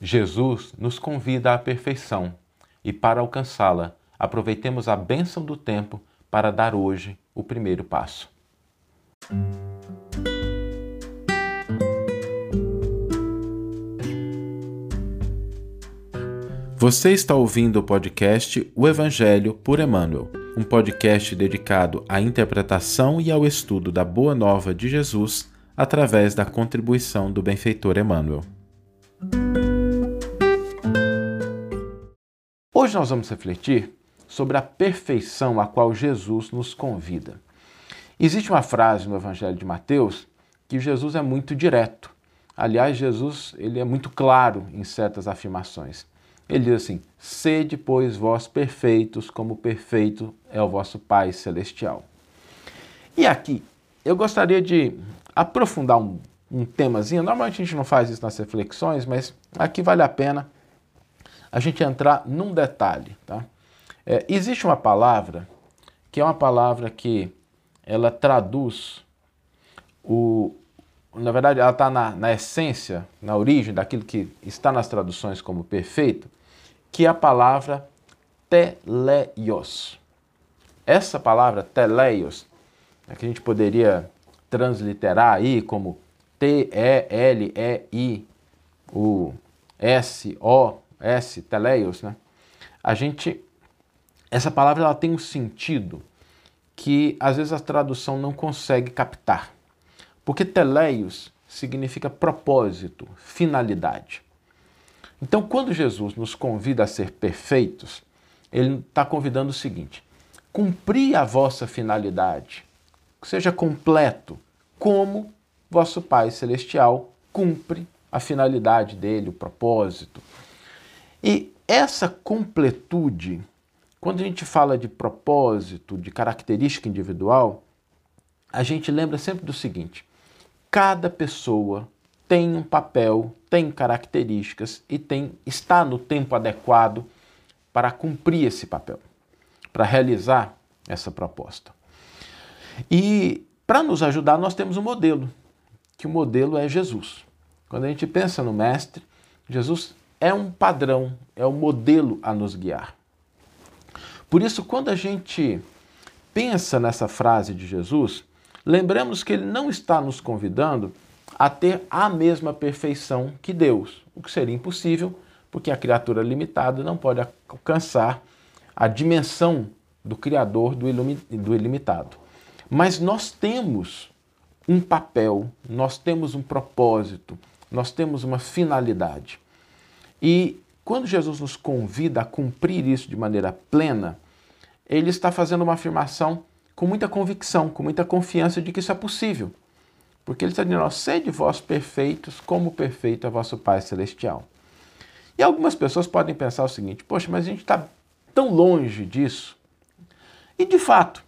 Jesus nos convida à perfeição e, para alcançá-la, aproveitemos a bênção do tempo para dar hoje o primeiro passo. Você está ouvindo o podcast O Evangelho por Emmanuel, um podcast dedicado à interpretação e ao estudo da Boa Nova de Jesus através da contribuição do benfeitor Emmanuel. Hoje nós vamos refletir sobre a perfeição a qual Jesus nos convida. Existe uma frase no Evangelho de Mateus que Jesus é muito direto. Aliás, Jesus ele é muito claro em certas afirmações. Ele diz assim: Sede, pois, vós perfeitos, como perfeito é o vosso Pai Celestial. E aqui, eu gostaria de aprofundar um, um temazinho. Normalmente a gente não faz isso nas reflexões, mas aqui vale a pena a gente entrar num detalhe. Tá? É, existe uma palavra que é uma palavra que ela traduz o. Na verdade, ela está na, na essência, na origem daquilo que está nas traduções como perfeito, que é a palavra teleios. Essa palavra teleios, é que a gente poderia transliterar aí como T-E-L-E-I-O-S, teleios, né? A gente, essa palavra ela tem um sentido que às vezes a tradução não consegue captar. Porque teleios significa propósito, finalidade. Então, quando Jesus nos convida a ser perfeitos, ele está convidando o seguinte: cumprir a vossa finalidade, seja completo, como vosso Pai Celestial cumpre a finalidade dele, o propósito. E essa completude, quando a gente fala de propósito, de característica individual, a gente lembra sempre do seguinte: cada pessoa tem um papel, tem características e tem está no tempo adequado para cumprir esse papel, para realizar essa proposta. E para nos ajudar, nós temos um modelo, que o modelo é Jesus. Quando a gente pensa no mestre, Jesus é um padrão, é um modelo a nos guiar. Por isso, quando a gente pensa nessa frase de Jesus, lembramos que ele não está nos convidando a ter a mesma perfeição que Deus, o que seria impossível, porque a criatura limitada não pode alcançar a dimensão do Criador do, do ilimitado. Mas nós temos um papel, nós temos um propósito, nós temos uma finalidade. E quando Jesus nos convida a cumprir isso de maneira plena, ele está fazendo uma afirmação com muita convicção, com muita confiança de que isso é possível. Porque ele está dizendo, sede vós perfeitos, como perfeito é vosso Pai Celestial. E algumas pessoas podem pensar o seguinte, poxa, mas a gente está tão longe disso. E de fato,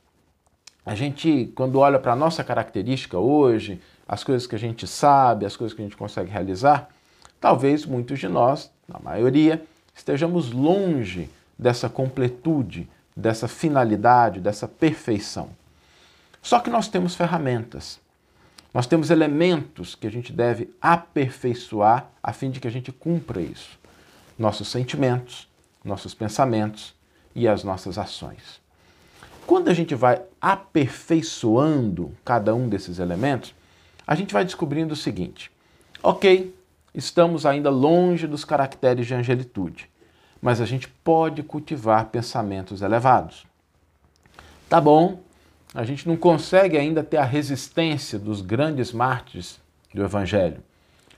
a gente, quando olha para a nossa característica hoje, as coisas que a gente sabe, as coisas que a gente consegue realizar, talvez muitos de nós, na maioria, estejamos longe dessa completude, dessa finalidade, dessa perfeição. Só que nós temos ferramentas. Nós temos elementos que a gente deve aperfeiçoar a fim de que a gente cumpra isso. Nossos sentimentos, nossos pensamentos e as nossas ações. Quando a gente vai aperfeiçoando cada um desses elementos, a gente vai descobrindo o seguinte: ok, estamos ainda longe dos caracteres de angelitude, mas a gente pode cultivar pensamentos elevados. Tá bom, a gente não consegue ainda ter a resistência dos grandes mártires do Evangelho,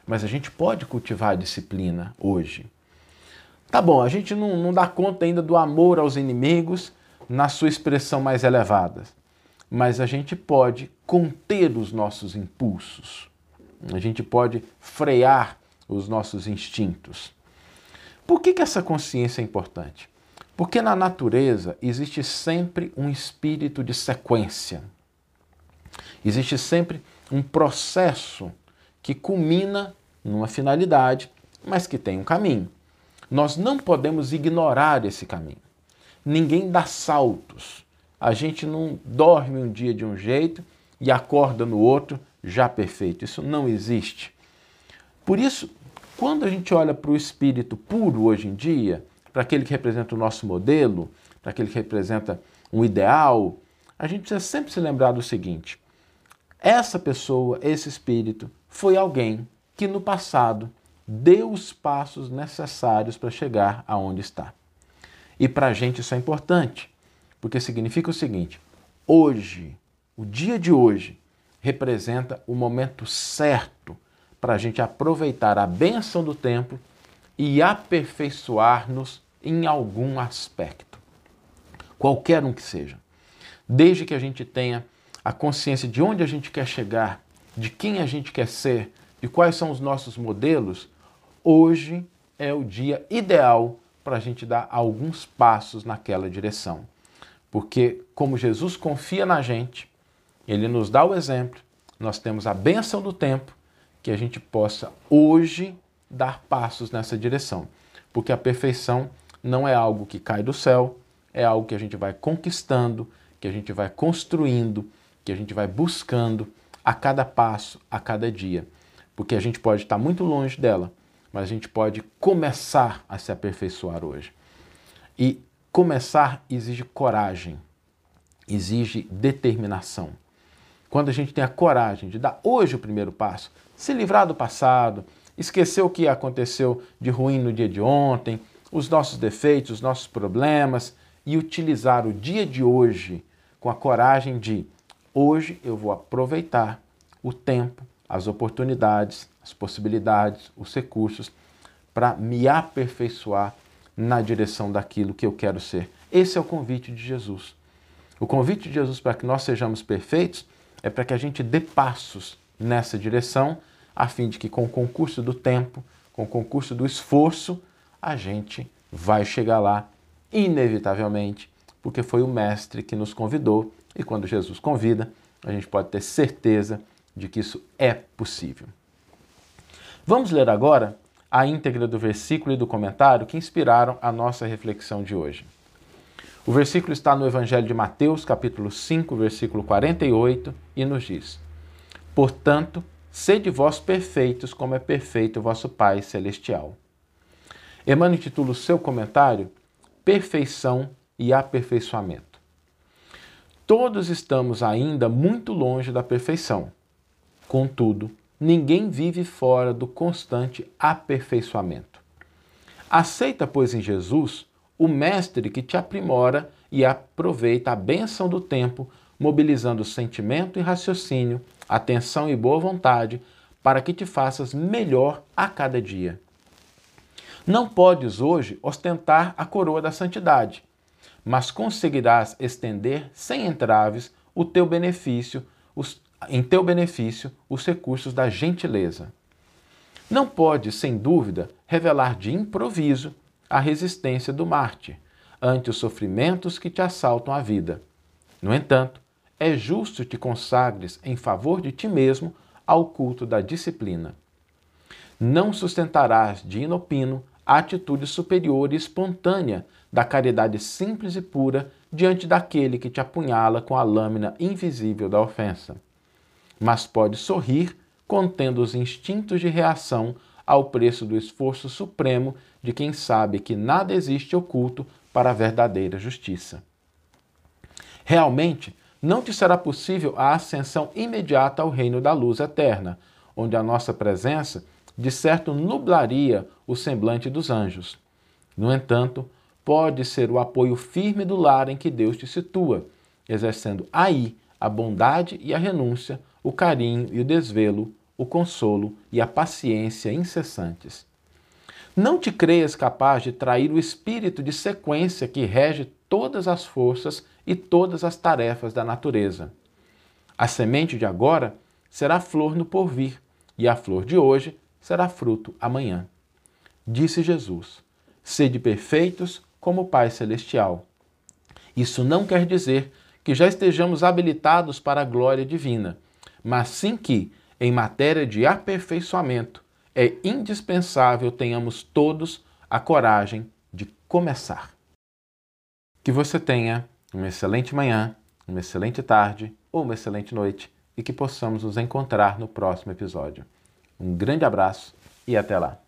mas a gente pode cultivar a disciplina hoje. Tá bom, a gente não, não dá conta ainda do amor aos inimigos na sua expressão mais elevada, mas a gente pode conter os nossos impulsos, a gente pode frear os nossos instintos. Por que, que essa consciência é importante? Porque na natureza existe sempre um espírito de sequência. Existe sempre um processo que culmina numa finalidade, mas que tem um caminho. Nós não podemos ignorar esse caminho. Ninguém dá saltos. A gente não dorme um dia de um jeito e acorda no outro já perfeito. Isso não existe. Por isso, quando a gente olha para o espírito puro hoje em dia, para aquele que representa o nosso modelo, para aquele que representa um ideal, a gente precisa sempre se lembrar do seguinte: essa pessoa, esse espírito, foi alguém que no passado deu os passos necessários para chegar aonde está. E para a gente isso é importante, porque significa o seguinte: hoje, o dia de hoje, representa o momento certo para a gente aproveitar a benção do tempo e aperfeiçoar-nos em algum aspecto, qualquer um que seja. Desde que a gente tenha a consciência de onde a gente quer chegar, de quem a gente quer ser, de quais são os nossos modelos, hoje é o dia ideal para a gente dar alguns passos naquela direção. Porque, como Jesus confia na gente, ele nos dá o exemplo, nós temos a benção do tempo, que a gente possa hoje dar passos nessa direção. Porque a perfeição não é algo que cai do céu, é algo que a gente vai conquistando, que a gente vai construindo, que a gente vai buscando a cada passo, a cada dia. Porque a gente pode estar muito longe dela, mas a gente pode começar a se aperfeiçoar hoje. E começar exige coragem, exige determinação. Quando a gente tem a coragem de dar hoje o primeiro passo, se livrar do passado, esquecer o que aconteceu de ruim no dia de ontem, os nossos defeitos, os nossos problemas e utilizar o dia de hoje com a coragem de hoje eu vou aproveitar o tempo, as oportunidades, as possibilidades, os recursos para me aperfeiçoar na direção daquilo que eu quero ser. Esse é o convite de Jesus. O convite de Jesus para que nós sejamos perfeitos é para que a gente dê passos nessa direção, a fim de que com o concurso do tempo, com o concurso do esforço, a gente vai chegar lá inevitavelmente, porque foi o mestre que nos convidou e quando Jesus convida, a gente pode ter certeza de que isso é possível. Vamos ler agora a íntegra do versículo e do comentário que inspiraram a nossa reflexão de hoje. O versículo está no Evangelho de Mateus, capítulo 5, versículo 48, e nos diz: Portanto, sede vós perfeitos, como é perfeito o vosso Pai celestial. Emmanuel intitula o seu comentário Perfeição e Aperfeiçoamento. Todos estamos ainda muito longe da perfeição. Contudo, ninguém vive fora do constante aperfeiçoamento. Aceita, pois, em Jesus o mestre que te aprimora e aproveita a bênção do tempo, mobilizando sentimento e raciocínio, atenção e boa vontade, para que te faças melhor a cada dia. Não podes hoje ostentar a coroa da santidade, mas conseguirás estender sem entraves o teu benefício, os, em teu benefício os recursos da gentileza. Não podes, sem dúvida, revelar de improviso a resistência do mártir ante os sofrimentos que te assaltam a vida. No entanto, é justo te consagres em favor de ti mesmo ao culto da disciplina. Não sustentarás de inopino a atitude superior e espontânea da caridade simples e pura diante daquele que te apunhala com a lâmina invisível da ofensa. Mas pode sorrir contendo os instintos de reação ao preço do esforço supremo de quem sabe que nada existe oculto para a verdadeira justiça. Realmente, não te será possível a ascensão imediata ao reino da luz eterna, onde a nossa presença de certo nublaria o semblante dos anjos. No entanto, pode ser o apoio firme do lar em que Deus te situa, exercendo aí a bondade e a renúncia, o carinho e o desvelo, o consolo e a paciência incessantes. Não te creias capaz de trair o espírito de sequência que rege todas as forças e todas as tarefas da natureza. A semente de agora será flor no porvir, e a flor de hoje será fruto amanhã. Disse Jesus: Sede perfeitos como o Pai Celestial. Isso não quer dizer que já estejamos habilitados para a glória divina, mas sim que, em matéria de aperfeiçoamento, é indispensável tenhamos todos a coragem de começar. Que você tenha uma excelente manhã, uma excelente tarde ou uma excelente noite e que possamos nos encontrar no próximo episódio. Um grande abraço e até lá!